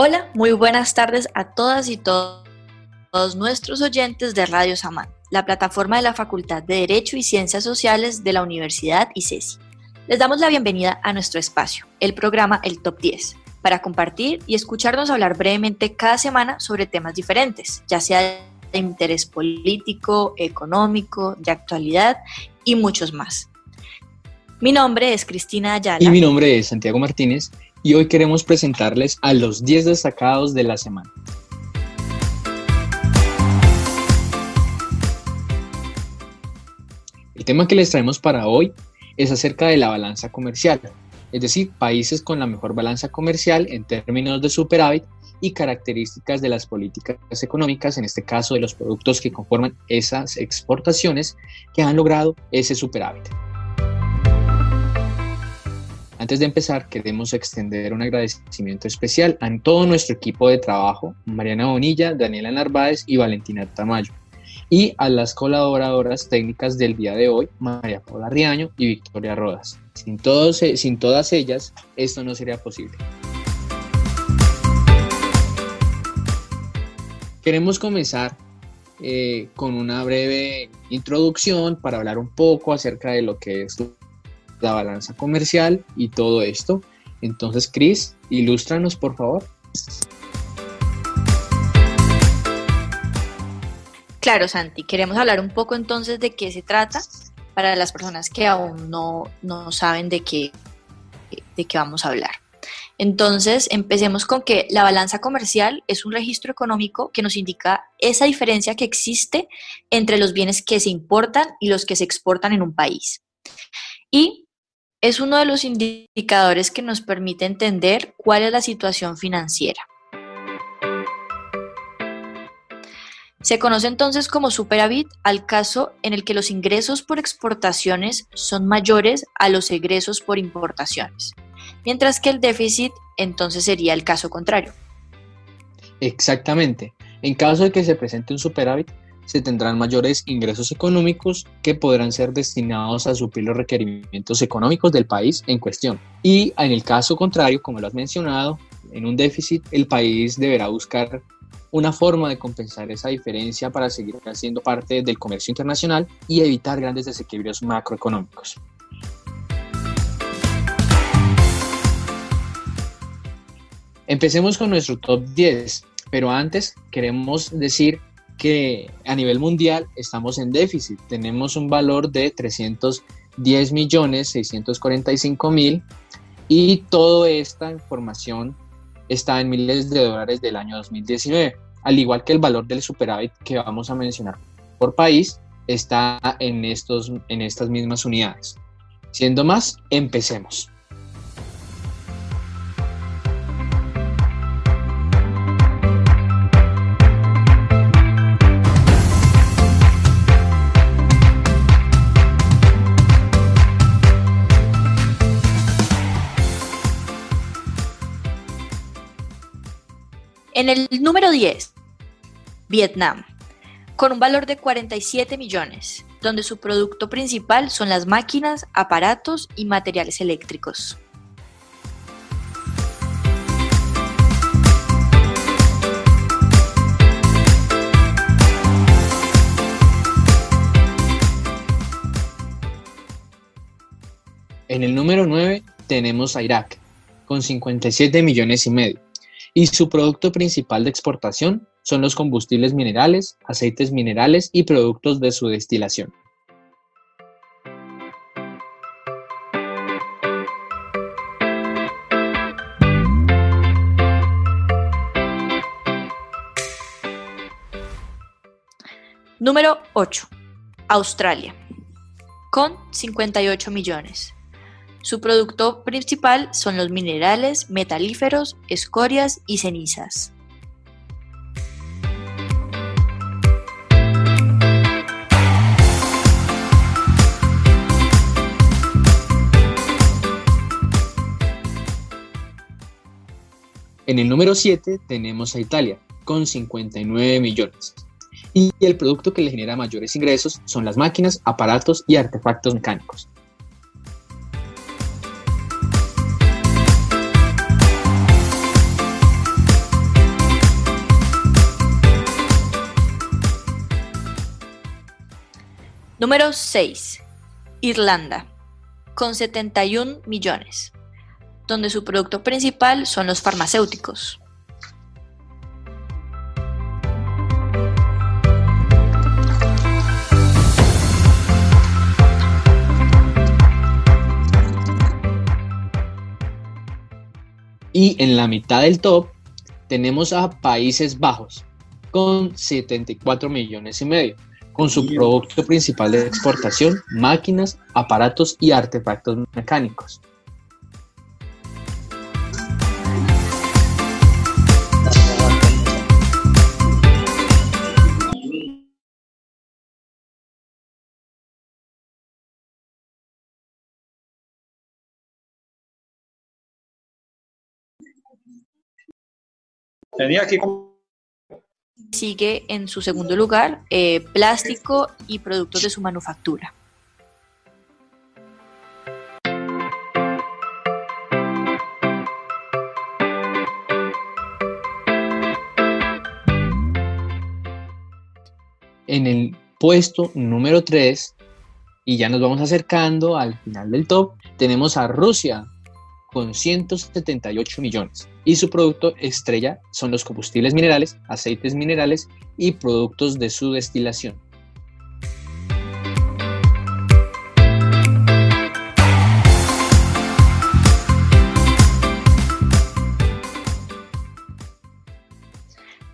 Hola, muy buenas tardes a todas y todos nuestros oyentes de Radio Samán, la plataforma de la Facultad de Derecho y Ciencias Sociales de la Universidad ICESI. Les damos la bienvenida a nuestro espacio, el programa El Top 10, para compartir y escucharnos hablar brevemente cada semana sobre temas diferentes, ya sea de interés político, económico, de actualidad y muchos más. Mi nombre es Cristina Ayala. Y mi nombre es Santiago Martínez y hoy queremos presentarles a los 10 destacados de la semana. El tema que les traemos para hoy es acerca de la balanza comercial, es decir, países con la mejor balanza comercial en términos de superávit y características de las políticas económicas, en este caso de los productos que conforman esas exportaciones que han logrado ese superávit. Antes de empezar, queremos extender un agradecimiento especial a todo nuestro equipo de trabajo, Mariana Bonilla, Daniela Narváez y Valentina Tamayo, y a las colaboradoras técnicas del día de hoy, María Paula Riaño y Victoria Rodas. Sin, todos, sin todas ellas, esto no sería posible. Queremos comenzar eh, con una breve introducción para hablar un poco acerca de lo que es la balanza comercial y todo esto. Entonces, Chris, ilústranos, por favor. Claro, Santi, queremos hablar un poco entonces de qué se trata para las personas que aún no, no saben de qué, de qué vamos a hablar. Entonces, empecemos con que la balanza comercial es un registro económico que nos indica esa diferencia que existe entre los bienes que se importan y los que se exportan en un país. Y es uno de los indicadores que nos permite entender cuál es la situación financiera. Se conoce entonces como superávit al caso en el que los ingresos por exportaciones son mayores a los egresos por importaciones, mientras que el déficit entonces sería el caso contrario. Exactamente. En caso de que se presente un superávit, se tendrán mayores ingresos económicos que podrán ser destinados a suplir los requerimientos económicos del país en cuestión. Y en el caso contrario, como lo has mencionado, en un déficit el país deberá buscar una forma de compensar esa diferencia para seguir siendo parte del comercio internacional y evitar grandes desequilibrios macroeconómicos. Empecemos con nuestro top 10, pero antes queremos decir que a nivel mundial estamos en déficit. Tenemos un valor de 310 millones 645 mil y toda esta información está en miles de dólares del año 2019, al igual que el valor del superávit que vamos a mencionar por país está en, estos, en estas mismas unidades. Siendo más, empecemos. En el número 10, Vietnam, con un valor de 47 millones, donde su producto principal son las máquinas, aparatos y materiales eléctricos. En el número 9 tenemos a Irak, con 57 millones y medio y su producto principal de exportación son los combustibles minerales, aceites minerales y productos de su destilación. Número 8. Australia, con 58 millones. Su producto principal son los minerales, metalíferos, escorias y cenizas. En el número 7 tenemos a Italia, con 59 millones. Y el producto que le genera mayores ingresos son las máquinas, aparatos y artefactos mecánicos. Número 6. Irlanda, con 71 millones, donde su producto principal son los farmacéuticos. Y en la mitad del top tenemos a Países Bajos con 74 millones y medio, con su producto principal de exportación, máquinas, aparatos y artefactos mecánicos. Tenía aquí Sigue en su segundo lugar eh, plástico y productos de su manufactura. En el puesto número 3, y ya nos vamos acercando al final del top, tenemos a Rusia con 178 millones y su producto estrella son los combustibles minerales, aceites minerales y productos de su destilación.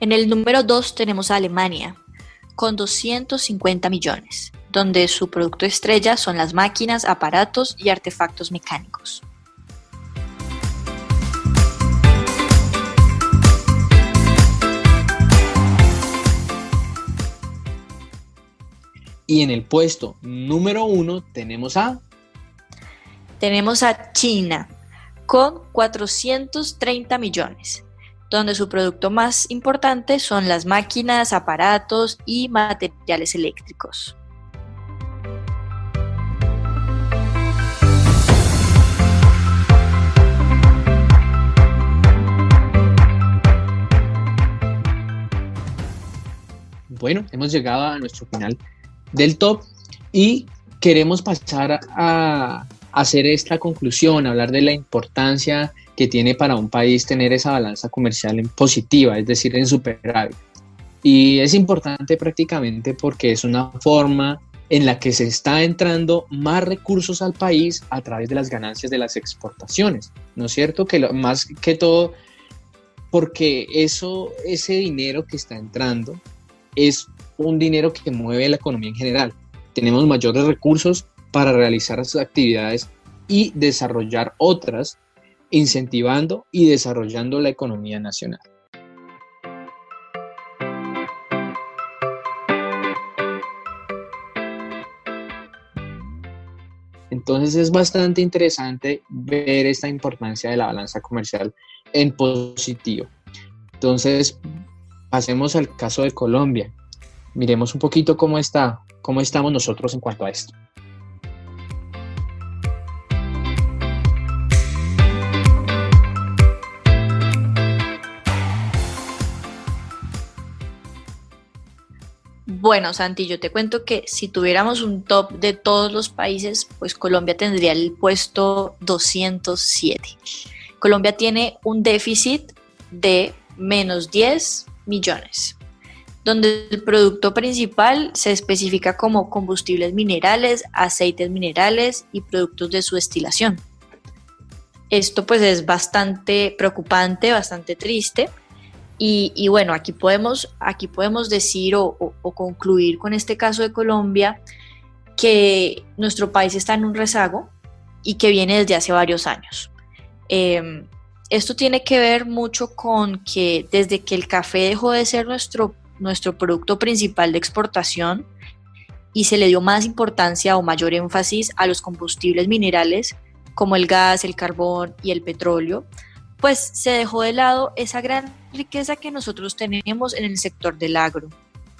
En el número 2 tenemos a Alemania, con 250 millones, donde su producto estrella son las máquinas, aparatos y artefactos mecánicos. Y en el puesto número uno tenemos a... Tenemos a China con 430 millones, donde su producto más importante son las máquinas, aparatos y materiales eléctricos. Bueno, hemos llegado a nuestro final del top y queremos pasar a hacer esta conclusión, hablar de la importancia que tiene para un país tener esa balanza comercial en positiva, es decir, en superávit. Y es importante prácticamente porque es una forma en la que se está entrando más recursos al país a través de las ganancias de las exportaciones, ¿no es cierto? Que más que todo, porque eso, ese dinero que está entrando es un dinero que mueve la economía en general. Tenemos mayores recursos para realizar esas actividades y desarrollar otras, incentivando y desarrollando la economía nacional. Entonces es bastante interesante ver esta importancia de la balanza comercial en positivo. Entonces, pasemos al caso de Colombia miremos un poquito cómo está, cómo estamos nosotros en cuanto a esto. Bueno, Santi, yo te cuento que si tuviéramos un top de todos los países, pues Colombia tendría el puesto 207. Colombia tiene un déficit de menos 10 millones donde el producto principal se especifica como combustibles minerales, aceites minerales y productos de su destilación. Esto pues es bastante preocupante, bastante triste. Y, bueno, aquí podemos, aquí podemos decir o, concluir con este caso de Colombia que nuestro país está en un rezago y que viene desde hace varios años. Em, esto tiene que ver mucho con que desde que el café dejó de ser nuestro nuestro producto principal de exportación y se le dio más importancia o mayor énfasis a los combustibles minerales como el gas, el carbón y el petróleo, pues se dejó de lado esa gran riqueza que nosotros tenemos en el sector del agro.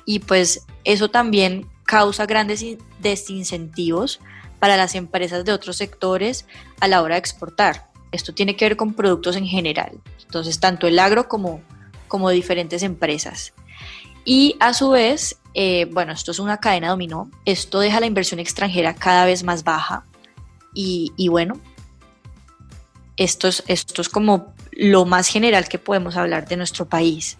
Y pues eso también causa grandes desincentivos para las empresas de otros sectores a la hora de exportar. Esto tiene que ver con productos en general. Entonces, tanto el agro como, como diferentes empresas. Y a su vez, eh, bueno, esto es una cadena dominó, esto deja la inversión extranjera cada vez más baja y, y bueno, esto es, esto es como lo más general que podemos hablar de nuestro país.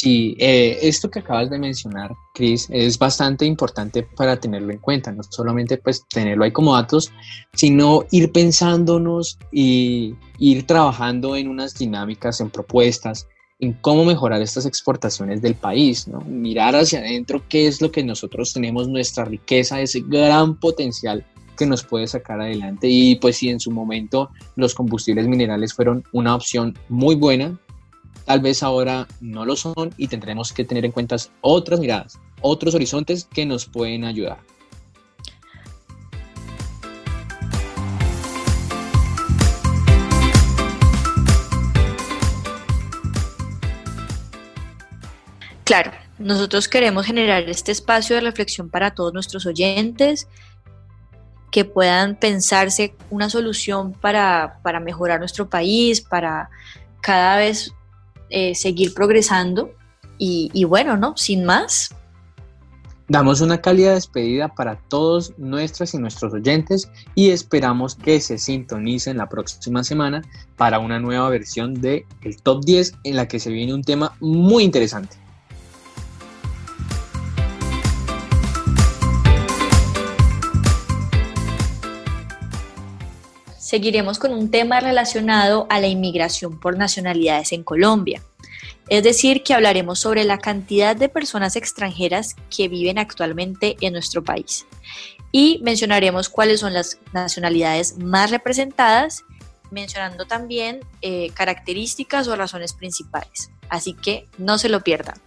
Sí, eh, esto que acabas de mencionar, Cris, es bastante importante para tenerlo en cuenta, no solamente pues tenerlo ahí como datos, sino ir pensándonos y ir trabajando en unas dinámicas, en propuestas, en cómo mejorar estas exportaciones del país, ¿no? mirar hacia adentro qué es lo que nosotros tenemos, nuestra riqueza, ese gran potencial que nos puede sacar adelante y pues si en su momento los combustibles minerales fueron una opción muy buena, tal vez ahora no lo son y tendremos que tener en cuenta otras miradas, otros horizontes que nos pueden ayudar. Claro, nosotros queremos generar este espacio de reflexión para todos nuestros oyentes, que puedan pensarse una solución para, para mejorar nuestro país, para cada vez eh, seguir progresando y, bueno, ¿no? Sin más. Damos una cálida despedida para todos nuestras y nuestros oyentes y esperamos que se sintonicen la próxima semana para una nueva versión de el Top 10 en la que se viene un tema muy interesante. Seguiremos con un tema relacionado a la inmigración por nacionalidades en Colombia. Es decir, que hablaremos sobre la cantidad de personas extranjeras que viven actualmente en nuestro país. Y mencionaremos cuáles son las nacionalidades más representadas, mencionando también eh, características o razones principales. Así que no se lo pierdan.